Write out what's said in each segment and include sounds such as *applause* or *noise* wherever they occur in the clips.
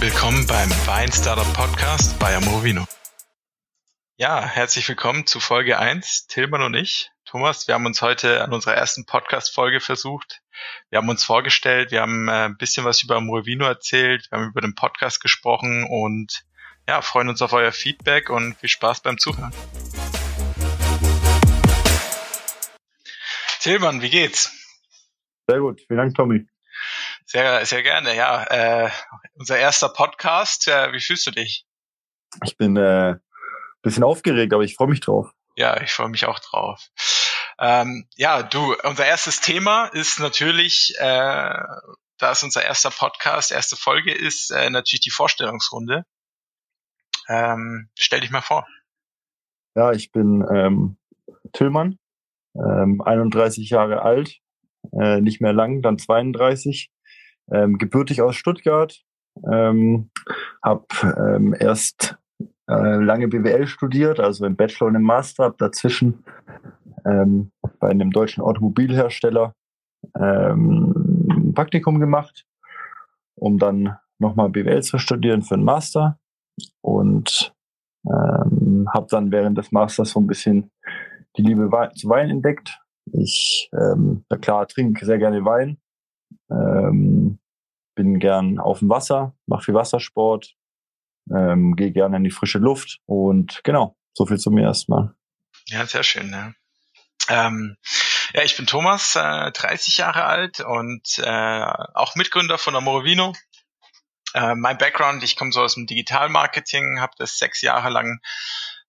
Willkommen beim Wein Startup Podcast bei Amorovino. Ja, herzlich willkommen zu Folge 1. Tilman und ich. Thomas, wir haben uns heute an unserer ersten Podcast-Folge versucht. Wir haben uns vorgestellt, wir haben äh, ein bisschen was über Amorovino erzählt, wir haben über den Podcast gesprochen und ja, freuen uns auf euer Feedback und viel Spaß beim Zuhören. Tilman, wie geht's? Sehr gut, vielen Dank, Tommy. Sehr, sehr gerne, ja. Äh, unser erster Podcast, äh, wie fühlst du dich? Ich bin äh, bisschen aufgeregt, aber ich freue mich drauf. Ja, ich freue mich auch drauf. Ähm, ja, du, unser erstes Thema ist natürlich, äh, da es unser erster Podcast, erste Folge ist, äh, natürlich die Vorstellungsrunde. Ähm, stell dich mal vor. Ja, ich bin ähm, Tillmann, ähm, 31 Jahre alt, äh, nicht mehr lang, dann 32, ähm, gebürtig aus Stuttgart, ähm, habe ähm, erst äh, lange BWL studiert, also im Bachelor und im Master, habe dazwischen ähm, bei einem deutschen Automobilhersteller ähm, ein Praktikum gemacht, um dann nochmal BWL zu studieren für einen Master und ähm, habe dann während des Masters so ein bisschen die Liebe zu Wein entdeckt. Ich, ähm, na klar, trinke sehr gerne Wein, ähm, bin gern auf dem Wasser, mache viel Wassersport, ähm, gehe gerne in die frische Luft und genau, so viel zu mir erstmal. Ja, sehr schön. Ja. Ähm, ja, ich bin Thomas, äh, 30 Jahre alt und äh, auch Mitgründer von Amorovino. Äh, mein Background, ich komme so aus dem Digitalmarketing, habe das sechs Jahre lang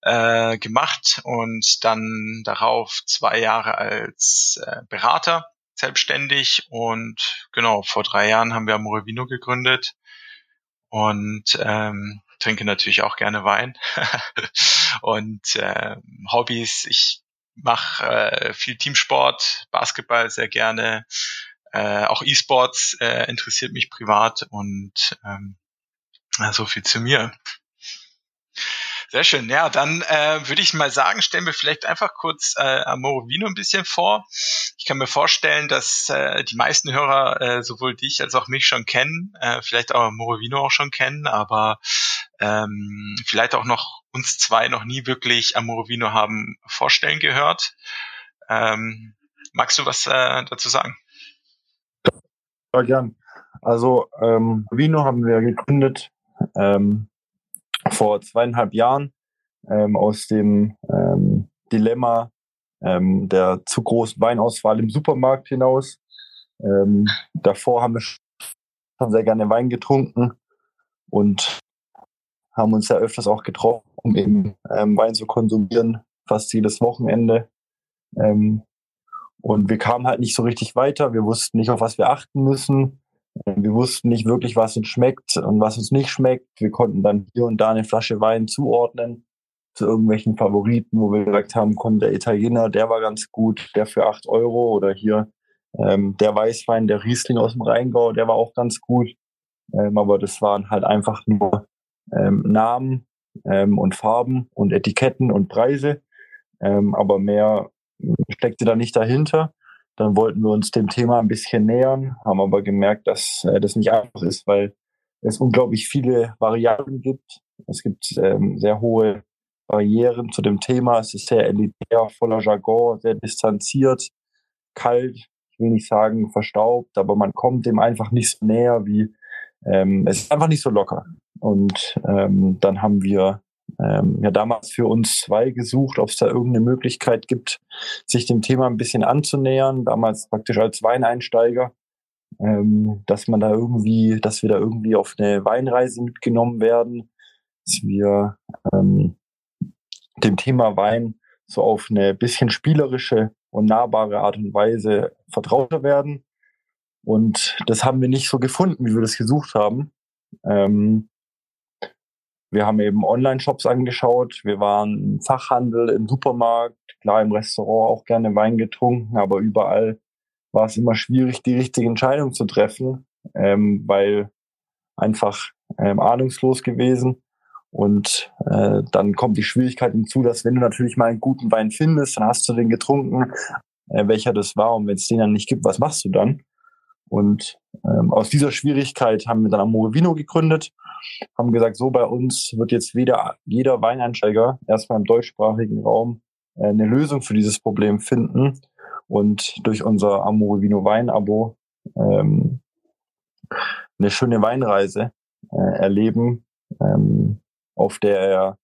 äh, gemacht und dann darauf zwei Jahre als äh, Berater selbstständig und genau, vor drei Jahren haben wir Amorovino gegründet und ähm, trinke natürlich auch gerne Wein. *laughs* und äh, Hobbys, ich mache äh, viel Teamsport, Basketball sehr gerne, äh, auch E-Sports äh, interessiert mich privat und ähm, so viel zu mir. Sehr schön. Ja, dann äh, würde ich mal sagen, stellen wir vielleicht einfach kurz äh, Amorovino ein bisschen vor. Ich kann mir vorstellen, dass äh, die meisten Hörer äh, sowohl dich als auch mich schon kennen, äh, vielleicht auch Amorovino auch schon kennen, aber ähm, vielleicht auch noch uns zwei noch nie wirklich Amorovino haben vorstellen gehört. Ähm, magst du was äh, dazu sagen? Ja, gern. Also ähm, Vino haben wir gegründet ähm, vor zweieinhalb Jahren ähm, aus dem ähm, Dilemma ähm, der zu großen Weinauswahl im Supermarkt hinaus. Ähm, davor haben wir schon sehr gerne Wein getrunken und haben uns ja öfters auch getroffen, um eben ähm, Wein zu konsumieren, fast jedes Wochenende. Ähm, und wir kamen halt nicht so richtig weiter. Wir wussten nicht, auf was wir achten müssen. Wir wussten nicht wirklich, was uns schmeckt und was uns nicht schmeckt. Wir konnten dann hier und da eine Flasche Wein zuordnen zu irgendwelchen Favoriten, wo wir gesagt haben, komm, der Italiener, der war ganz gut, der für acht Euro oder hier ähm, der Weißwein, der Riesling aus dem Rheingau, der war auch ganz gut. Ähm, aber das waren halt einfach nur ähm, Namen ähm, und Farben und Etiketten und Preise. Ähm, aber mehr steckte da nicht dahinter. Dann wollten wir uns dem Thema ein bisschen nähern, haben aber gemerkt, dass äh, das nicht einfach ist, weil es unglaublich viele Variablen gibt. Es gibt ähm, sehr hohe Barrieren zu dem Thema. Es ist sehr elitär, voller Jargon, sehr distanziert, kalt, ich will nicht sagen verstaubt, aber man kommt dem einfach nicht so näher wie, ähm, es ist einfach nicht so locker. Und ähm, dann haben wir ähm, ja damals für uns zwei gesucht, ob es da irgendeine Möglichkeit gibt, sich dem Thema ein bisschen anzunähern, damals praktisch als Weineinsteiger, ähm, dass man da irgendwie, dass wir da irgendwie auf eine Weinreise mitgenommen werden, dass wir ähm, dem Thema Wein so auf eine bisschen spielerische und nahbare Art und Weise vertrauter werden. Und das haben wir nicht so gefunden, wie wir das gesucht haben. Ähm, wir haben eben Online-Shops angeschaut. Wir waren im Fachhandel, im Supermarkt, klar im Restaurant auch gerne Wein getrunken, aber überall war es immer schwierig, die richtige Entscheidung zu treffen, ähm, weil einfach ähm, ahnungslos gewesen. Und äh, dann kommt die Schwierigkeit hinzu, dass wenn du natürlich mal einen guten Wein findest, dann hast du den getrunken, äh, welcher das war. Und wenn es den dann nicht gibt, was machst du dann? Und ähm, aus dieser Schwierigkeit haben wir dann Amore Vino gegründet haben gesagt, so bei uns wird jetzt wieder jeder Weineinsteiger erstmal im deutschsprachigen Raum äh, eine Lösung für dieses Problem finden und durch unser Amore Vino Wein Abo ähm, eine schöne Weinreise äh, erleben, ähm, auf der er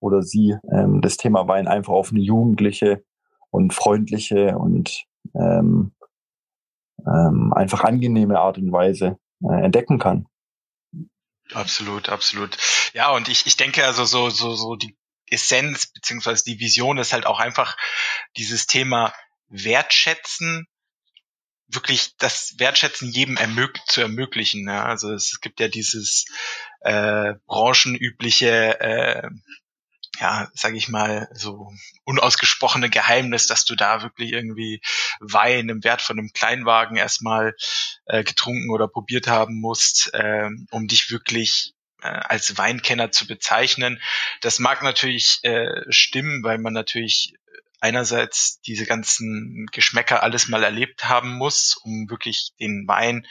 oder sie ähm, das Thema Wein einfach auf eine jugendliche und freundliche und ähm, ähm, einfach angenehme Art und Weise äh, entdecken kann. Absolut, absolut. Ja, und ich, ich denke also so, so, so die Essenz beziehungsweise die Vision ist halt auch einfach dieses Thema Wertschätzen, wirklich das Wertschätzen jedem ermög zu ermöglichen. Ja? Also es gibt ja dieses äh, branchenübliche äh, ja, sage ich mal, so unausgesprochene Geheimnis, dass du da wirklich irgendwie Wein im Wert von einem Kleinwagen erstmal äh, getrunken oder probiert haben musst, äh, um dich wirklich äh, als Weinkenner zu bezeichnen. Das mag natürlich äh, stimmen, weil man natürlich einerseits diese ganzen Geschmäcker alles mal erlebt haben muss, um wirklich den Wein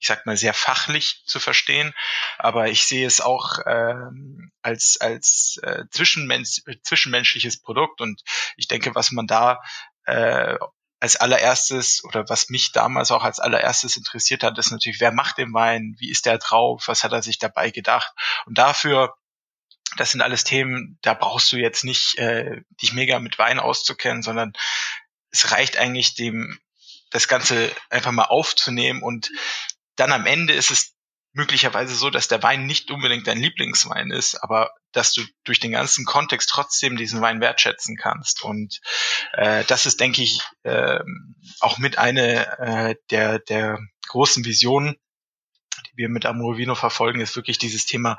ich sag mal, sehr fachlich zu verstehen, aber ich sehe es auch ähm, als, als äh, zwischenmensch, zwischenmenschliches Produkt. Und ich denke, was man da äh, als allererstes oder was mich damals auch als allererstes interessiert hat, ist natürlich, wer macht den Wein, wie ist der drauf, was hat er sich dabei gedacht? Und dafür das sind alles Themen, da brauchst du jetzt nicht äh, dich mega mit Wein auszukennen, sondern es reicht eigentlich dem das Ganze einfach mal aufzunehmen und dann am Ende ist es möglicherweise so, dass der Wein nicht unbedingt dein Lieblingswein ist, aber dass du durch den ganzen Kontext trotzdem diesen Wein wertschätzen kannst. Und äh, das ist, denke ich, äh, auch mit einer äh, der, der großen Visionen, die wir mit Amorovino verfolgen, ist wirklich dieses Thema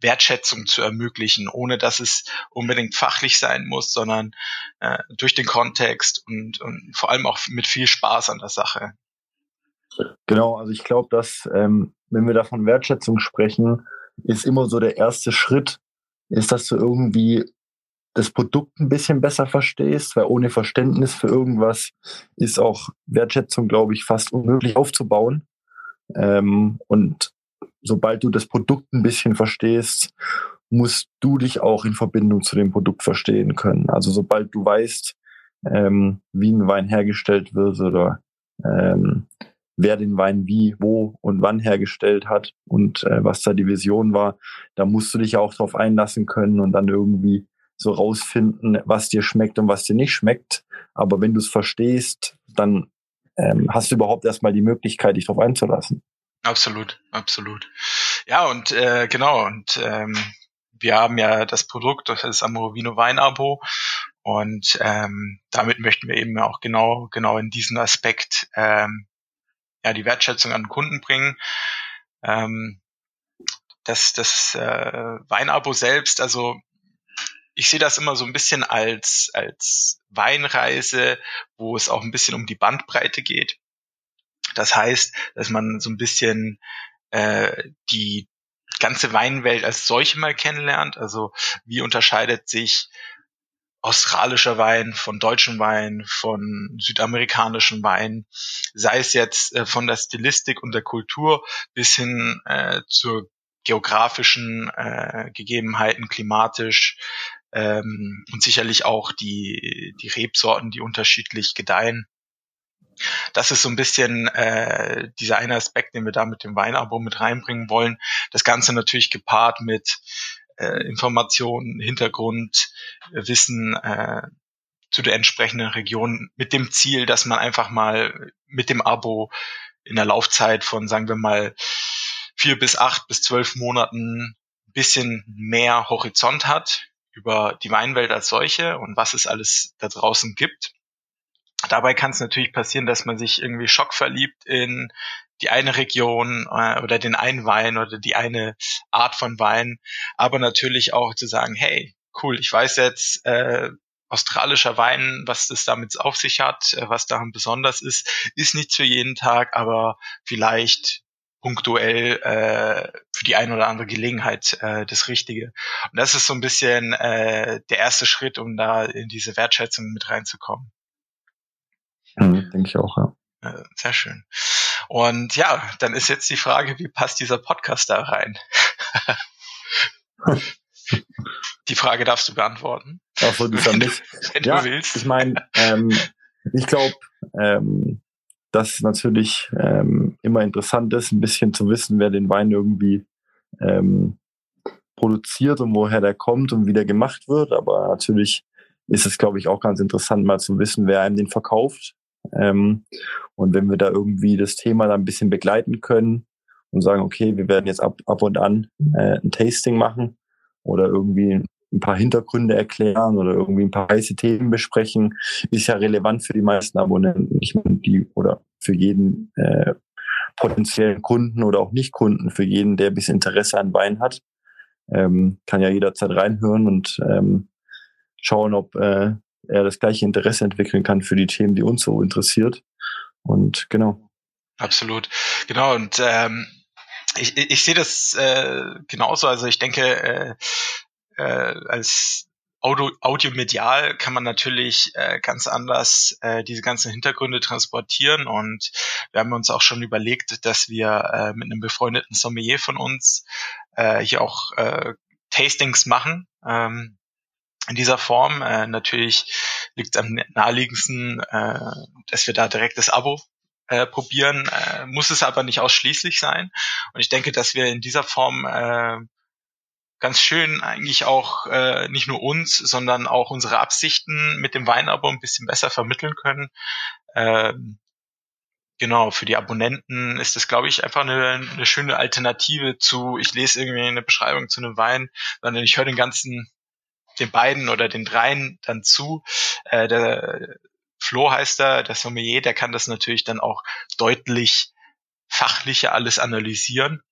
Wertschätzung zu ermöglichen, ohne dass es unbedingt fachlich sein muss, sondern äh, durch den Kontext und, und vor allem auch mit viel Spaß an der Sache. Genau, also ich glaube, dass ähm, wenn wir da von Wertschätzung sprechen, ist immer so der erste Schritt, ist, dass du irgendwie das Produkt ein bisschen besser verstehst, weil ohne Verständnis für irgendwas ist auch Wertschätzung, glaube ich, fast unmöglich aufzubauen. Ähm, und sobald du das Produkt ein bisschen verstehst, musst du dich auch in Verbindung zu dem Produkt verstehen können. Also sobald du weißt, ähm, wie ein Wein hergestellt wird oder ähm, wer den Wein wie, wo und wann hergestellt hat und äh, was da die Vision war. Da musst du dich auch drauf einlassen können und dann irgendwie so rausfinden, was dir schmeckt und was dir nicht schmeckt. Aber wenn du es verstehst, dann ähm, hast du überhaupt erstmal die Möglichkeit, dich darauf einzulassen. Absolut, absolut. Ja, und äh, genau, und ähm, wir haben ja das Produkt, das ist Amorovino Wein-Abo. Und ähm, damit möchten wir eben auch genau, genau in diesen Aspekt ähm, ja, die Wertschätzung an den Kunden bringen. Ähm, das das äh, Weinabo selbst, also ich sehe das immer so ein bisschen als, als Weinreise, wo es auch ein bisschen um die Bandbreite geht. Das heißt, dass man so ein bisschen äh, die ganze Weinwelt als solche mal kennenlernt. Also wie unterscheidet sich australischer Wein, von deutschem Wein, von südamerikanischem Wein, sei es jetzt äh, von der Stilistik und der Kultur bis hin äh, zur geografischen äh, Gegebenheiten, klimatisch ähm, und sicherlich auch die, die Rebsorten, die unterschiedlich gedeihen. Das ist so ein bisschen äh, dieser eine Aspekt, den wir da mit dem Weinabo mit reinbringen wollen. Das Ganze natürlich gepaart mit äh, Informationen, Hintergrund, äh, Wissen äh, zu der entsprechenden Region mit dem Ziel, dass man einfach mal mit dem Abo in der Laufzeit von, sagen wir mal, vier bis acht bis zwölf Monaten ein bisschen mehr Horizont hat über die Weinwelt als solche und was es alles da draußen gibt. Dabei kann es natürlich passieren, dass man sich irgendwie schockverliebt in die eine Region äh, oder den einen Wein oder die eine Art von Wein, aber natürlich auch zu sagen, hey, cool, ich weiß jetzt, äh, australischer Wein, was das damit auf sich hat, äh, was daran besonders ist, ist nichts für jeden Tag, aber vielleicht punktuell äh, für die eine oder andere Gelegenheit äh, das Richtige. Und das ist so ein bisschen äh, der erste Schritt, um da in diese Wertschätzung mit reinzukommen. Mhm, denke ich auch, ja. Äh, sehr schön. Und ja, dann ist jetzt die Frage, wie passt dieser Podcast da rein? *laughs* Die Frage darfst du beantworten. Ach so, die *laughs* wenn, nicht. wenn ja, du willst. Ich meine, ähm, ich glaube, ähm, dass natürlich ähm, immer interessant ist, ein bisschen zu wissen, wer den Wein irgendwie ähm, produziert und woher der kommt und wie der gemacht wird. Aber natürlich ist es, glaube ich, auch ganz interessant, mal zu wissen, wer einem den verkauft. Ähm, und wenn wir da irgendwie das Thema dann ein bisschen begleiten können und sagen, okay, wir werden jetzt ab, ab und an äh, ein Tasting machen oder irgendwie ein paar Hintergründe erklären oder irgendwie ein paar heiße Themen besprechen, ist ja relevant für die meisten Abonnenten. Ich meine, die oder für jeden äh, potenziellen Kunden oder auch Nicht-Kunden, für jeden, der bis Interesse an Wein hat, ähm, kann ja jederzeit reinhören und ähm, schauen, ob äh, er das gleiche Interesse entwickeln kann für die Themen, die uns so interessiert. Und genau. Absolut. Genau. Und ähm, ich, ich sehe das äh, genauso. Also ich denke, äh, äh, als Audio, audiomedial kann man natürlich äh, ganz anders äh, diese ganzen Hintergründe transportieren und wir haben uns auch schon überlegt, dass wir äh, mit einem befreundeten Sommelier von uns äh, hier auch äh, Tastings machen. Ähm, in dieser Form. Äh, natürlich liegt es am naheliegendsten, äh, dass wir da direkt das Abo äh, probieren, äh, muss es aber nicht ausschließlich sein. Und ich denke, dass wir in dieser Form äh, ganz schön eigentlich auch äh, nicht nur uns, sondern auch unsere Absichten mit dem Weinabo ein bisschen besser vermitteln können. Ähm, genau, für die Abonnenten ist das, glaube ich, einfach eine, eine schöne Alternative zu, ich lese irgendwie eine Beschreibung zu einem Wein, sondern ich höre den ganzen, den beiden oder den dreien dann zu. Äh, der Flo heißt er, der Sommelier, der kann das natürlich dann auch deutlich fachlicher alles analysieren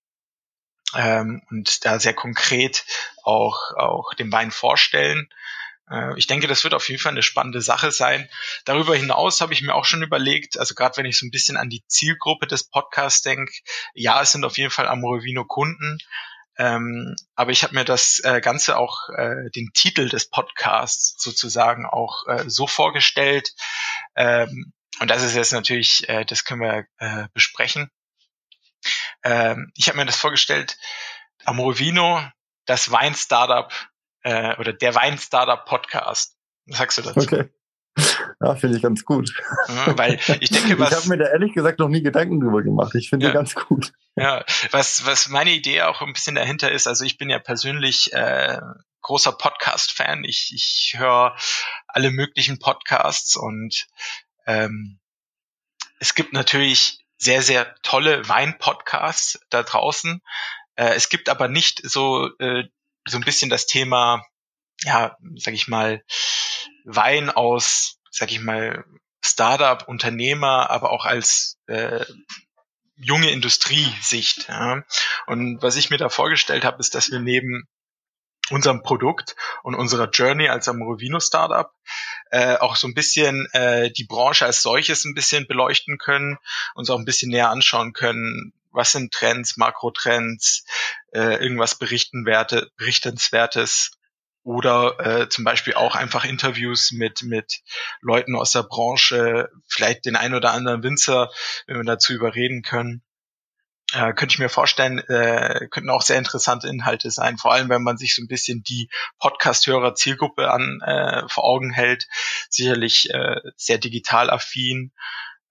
ähm, und da sehr konkret auch, auch den Wein vorstellen. Äh, ich denke, das wird auf jeden Fall eine spannende Sache sein. Darüber hinaus habe ich mir auch schon überlegt, also gerade wenn ich so ein bisschen an die Zielgruppe des Podcasts denke, ja, es sind auf jeden Fall Amorovino Kunden, ähm, aber ich habe mir das äh, Ganze auch, äh, den Titel des Podcasts sozusagen auch äh, so vorgestellt. Ähm, und das ist jetzt natürlich, äh, das können wir äh, besprechen. Ähm, ich habe mir das vorgestellt, Amorovino, das Wein-Startup äh, oder der Wein-Startup-Podcast. Was sagst du dazu? Okay. Ja, finde ich ganz gut. Ja, weil ich denke, *laughs* was. Ich habe mir da ehrlich gesagt noch nie Gedanken drüber gemacht. Ich finde ja, ganz gut. Ja, was, was meine Idee auch ein bisschen dahinter ist, also ich bin ja persönlich äh, großer Podcast-Fan. Ich, ich höre alle möglichen Podcasts und ähm, es gibt natürlich sehr, sehr tolle Wein-Podcasts da draußen. Äh, es gibt aber nicht so, äh, so ein bisschen das Thema, ja, sag ich mal, Wein aus, sag ich mal, Startup, Unternehmer, aber auch als äh, junge Industriesicht. Ja. Und was ich mir da vorgestellt habe, ist, dass wir neben unserem Produkt und unserer Journey als Amorovino Startup äh, auch so ein bisschen äh, die Branche als solches ein bisschen beleuchten können, uns auch ein bisschen näher anschauen können, was sind Trends, Makrotrends, äh, irgendwas berichtenwerte, berichtenswertes oder äh, zum Beispiel auch einfach Interviews mit mit Leuten aus der Branche, vielleicht den ein oder anderen Winzer, wenn wir dazu überreden können. Äh, könnte ich mir vorstellen, äh, könnten auch sehr interessante Inhalte sein, vor allem wenn man sich so ein bisschen die Podcast-Hörer Zielgruppe an äh, vor Augen hält, sicherlich äh, sehr digital affin,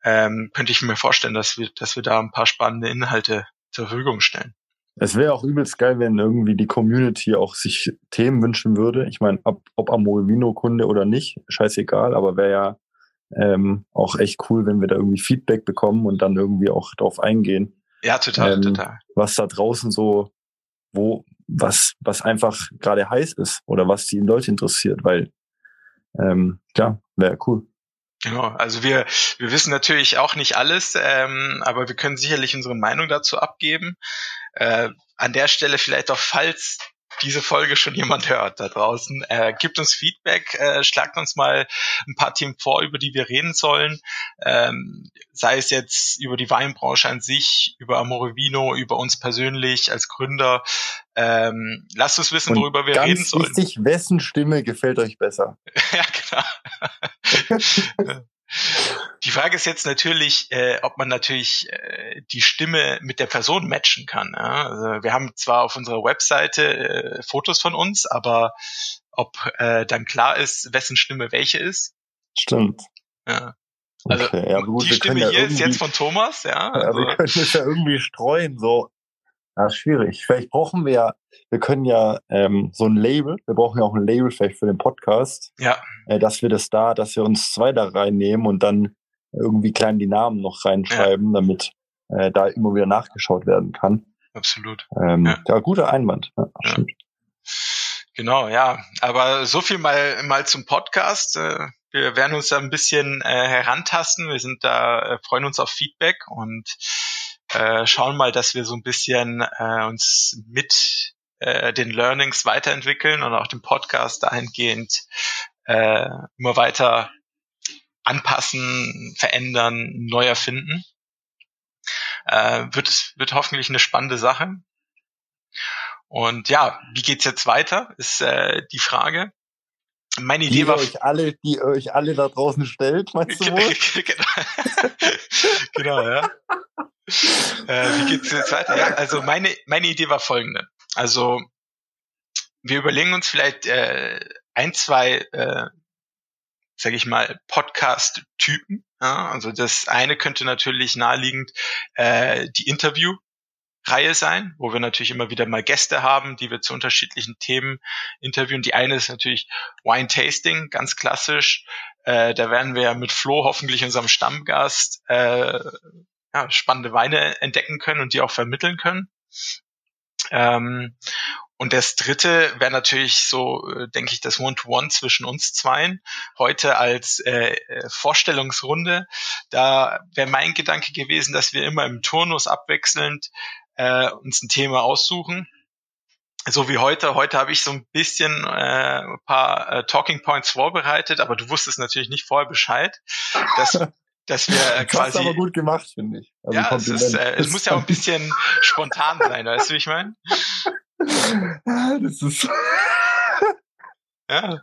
ähm, könnte ich mir vorstellen, dass wir, dass wir da ein paar spannende Inhalte zur Verfügung stellen. Es wäre auch übelst geil, wenn irgendwie die Community auch sich Themen wünschen würde. Ich meine, ob, ob Amorevino-Kunde oder nicht, scheißegal, aber wäre ja ähm, auch echt cool, wenn wir da irgendwie Feedback bekommen und dann irgendwie auch drauf eingehen. Ja, total, ähm, total. Was da draußen so, wo, was, was einfach gerade heiß ist oder was die Leute interessiert, weil, ähm, klar, wäre cool. Genau, also wir, wir wissen natürlich auch nicht alles, ähm, aber wir können sicherlich unsere Meinung dazu abgeben. Äh, an der Stelle vielleicht auch, falls diese Folge schon jemand hört da draußen, äh, gibt uns Feedback, äh, schlagt uns mal ein paar Themen vor, über die wir reden sollen, ähm, sei es jetzt über die Weinbranche an sich, über Amorevino, über uns persönlich als Gründer. Ähm, lasst uns wissen, worüber wir reden sollen. Wichtig, wessen Stimme gefällt euch besser? *laughs* ja, genau. *laughs* Die Frage ist jetzt natürlich, äh, ob man natürlich äh, die Stimme mit der Person matchen kann. Ja? Also wir haben zwar auf unserer Webseite äh, Fotos von uns, aber ob äh, dann klar ist, wessen Stimme welche ist. Stimmt. Ja. Also Okay, ja, gut, die Stimme ja hier ist jetzt von Thomas, ja. Ja, Also, wir können es ja irgendwie streuen, so. Ja, schwierig. Vielleicht brauchen wir ja, wir können ja ähm, so ein Label, wir brauchen ja auch ein Label vielleicht für den Podcast, ja, äh, dass wir das da, dass wir uns zwei da reinnehmen und dann irgendwie klein die Namen noch reinschreiben, damit äh, da immer wieder nachgeschaut werden kann. absolut. Ähm, Ja. ja. guter Einwand. Ja, Ja. stimmt. Genau, ja. Aber so viel mal, mal zum Podcast. Äh, Wir werden uns da ein bisschen äh, herantasten. Wir sind da, äh, freuen uns auf Feedback und äh, schauen mal, dass wir so ein bisschen äh, uns mit äh, den Learnings weiterentwickeln und auch den Podcast dahingehend äh, immer weiter anpassen, verändern, neu erfinden. Äh, wird, wird hoffentlich eine spannende Sache. Und ja, wie geht's jetzt weiter, ist äh, die Frage. Meine Die Idee ihr war euch alle, die ihr euch alle da draußen stellt, meinst du wohl? *laughs* genau. *laughs* genau, ja. Äh, wie geht's jetzt weiter? Ja, also meine, meine Idee war folgende. Also wir überlegen uns vielleicht äh, ein, zwei, äh, sage ich mal, Podcast-Typen. Ja? Also das eine könnte natürlich naheliegend äh, die Interview-Reihe sein, wo wir natürlich immer wieder mal Gäste haben, die wir zu unterschiedlichen Themen interviewen. Die eine ist natürlich Wine Tasting, ganz klassisch. Äh, da werden wir mit Flo hoffentlich unserem Stammgast äh, ja, spannende Weine entdecken können und die auch vermitteln können. Ähm, und das dritte wäre natürlich so, äh, denke ich, das One-to-One zwischen uns zweien. Heute als äh, äh, Vorstellungsrunde. Da wäre mein Gedanke gewesen, dass wir immer im Turnus abwechselnd äh, uns ein Thema aussuchen. So wie heute. Heute habe ich so ein bisschen äh, ein paar äh, Talking Points vorbereitet, aber du wusstest natürlich nicht vorher Bescheid, dass, *laughs* dass wir äh, Das hast du quasi aber gut gemacht, finde ich. Also ja, es, ist, äh, es muss ja auch ein bisschen spontan sein, weißt du, wie ich meine? *laughs* Das ist *laughs* Ja.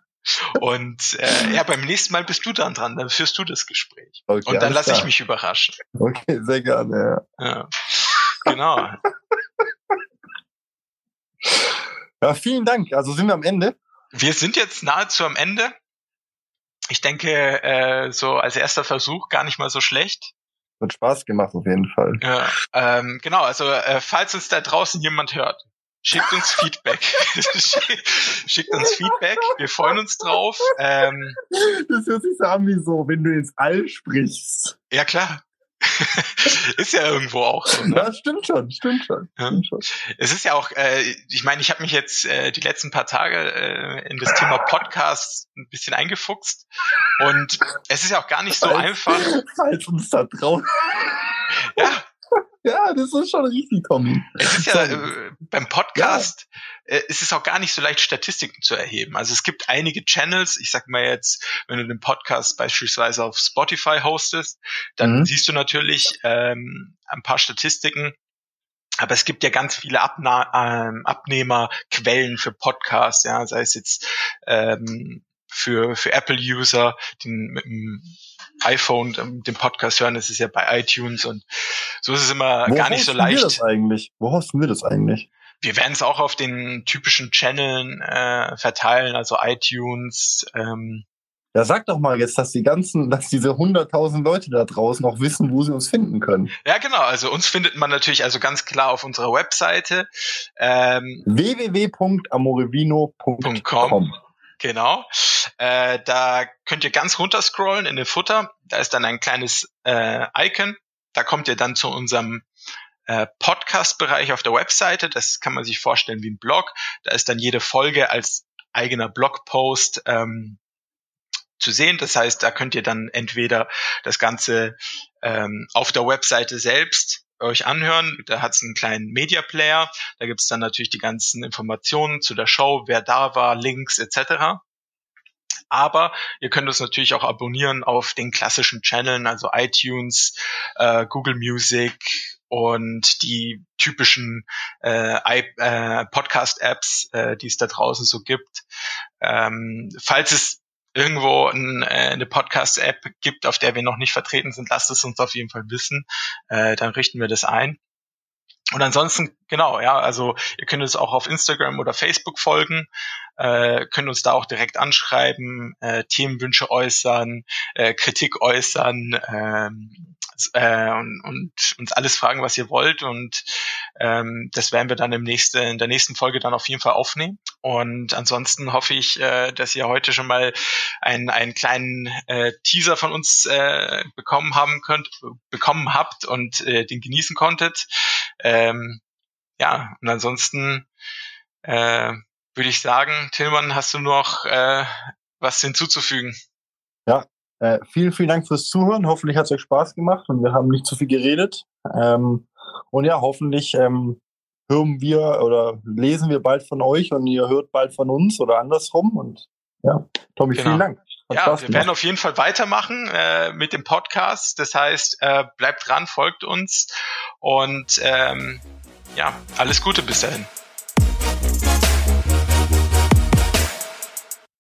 Und äh, ja, beim nächsten Mal bist du dann dran, dann führst du das Gespräch. okay, Und dann lasse ich mich überraschen. Okay, sehr gerne. Ja. Ja. Genau. ja, vielen Dank. Also sind wir am Ende. Wir sind jetzt nahezu am Ende. Ich denke, äh, so als erster Versuch gar nicht mal so schlecht. Hat Spaß gemacht auf jeden Fall. Ja, ähm, genau, also äh, falls uns da draußen jemand hört, schickt uns Feedback. *laughs* *laughs* schickt uns Feedback, wir freuen uns drauf. Ähm, Das hört sich so an wie so, wenn du ins All sprichst. ja klar. *laughs* ist ja irgendwo auch so. Ne? Ja, stimmt schon, stimmt schon. Stimmt schon. Es ist ja auch, äh, ich meine, ich habe mich jetzt äh, die letzten paar Tage äh, in das Thema Podcasts ein bisschen eingefuchst und es ist ja auch gar nicht so Falls- einfach. Falls uns da draußen. Ja, Ja, das ist schon richtig, Tommy. es ist ja äh, beim Podcast, äh, es ist auch gar nicht so leicht, Statistiken zu erheben. Also es gibt einige Channels, ich sag mal jetzt, wenn du den Podcast beispielsweise auf Spotify hostest, dann Mhm. siehst du natürlich ähm, ein paar Statistiken. Aber es gibt ja ganz viele Abna ähm, Abnehmerquellen für Podcasts, ja, sei es jetzt ähm, für, für Apple-User, die mit dem iPhone ähm, den Podcast hören, das ist ja bei iTunes und so ist es immer Wo gar nicht so hosten Wir leicht. das eigentlich? Wo hosten wir das eigentlich? Wir werden es auch auf den typischen Channeln äh, verteilen, also iTunes. Ähm, Ja, sag doch mal jetzt, dass die ganzen, dass diese 100.000 Leute da draußen auch wissen, wo sie uns finden können. ja, genau. Also uns findet man natürlich also ganz klar auf unserer Webseite. Ähm, www.amorevino.com. Genau. Äh, da könnt ihr ganz runter scrollen in den Futter. Da ist dann ein kleines äh, Icon. Da kommt ihr dann zu unserem äh, Podcast-Bereich auf der Webseite. Das kann man sich vorstellen wie ein Blog. Da ist dann jede Folge als eigener Blogpost ähm, zu sehen. Das heißt, da könnt ihr dann entweder das Ganze ähm, auf der Webseite selbst euch anhören. Da hat es einen kleinen Media Player. Da gibt's dann natürlich die ganzen Informationen zu der Show, wer da war, Links etc. Aber ihr könnt uns natürlich auch abonnieren auf den klassischen Channeln, also iTunes, äh, Google Music und die typischen äh, äh, Podcast-Apps, äh, die es da draußen so gibt. Ähm, falls es irgendwo ein, äh, eine Podcast-App gibt, auf der wir noch nicht vertreten sind, lasst es uns auf jeden Fall wissen. Äh, dann richten wir das ein. Und ansonsten, genau, ja, also ihr könnt uns auch auf Instagram oder Facebook folgen, äh, könnt uns da auch direkt anschreiben, äh, Themenwünsche äußern, äh, Kritik äußern, ähm, äh, und, und uns alles fragen, was ihr wollt. Und ähm, das werden wir dann im nächsten, in der nächsten Folge dann auf jeden Fall aufnehmen. Und ansonsten hoffe ich, äh, dass ihr heute schon mal einen, einen kleinen äh, Teaser von uns äh, bekommen haben könnt, bekommen habt und äh, den genießen konntet. Ähm, ja, und ansonsten äh, würde ich sagen, Tillmann, hast du noch äh, was hinzuzufügen? Ja, äh, vielen, vielen Dank fürs Zuhören. Hoffentlich hat es euch Spaß gemacht und wir haben nicht zu viel geredet. Ähm, und ja, hoffentlich ähm, hören wir oder lesen wir bald von euch und ihr hört bald von uns oder andersrum. Und ja, Tommy, genau. vielen Dank. Hat ja, wir werden auf jeden Fall weitermachen äh, mit dem Podcast. Das heißt, äh, bleibt dran, folgt uns und ähm, ja, alles Gute bis dahin.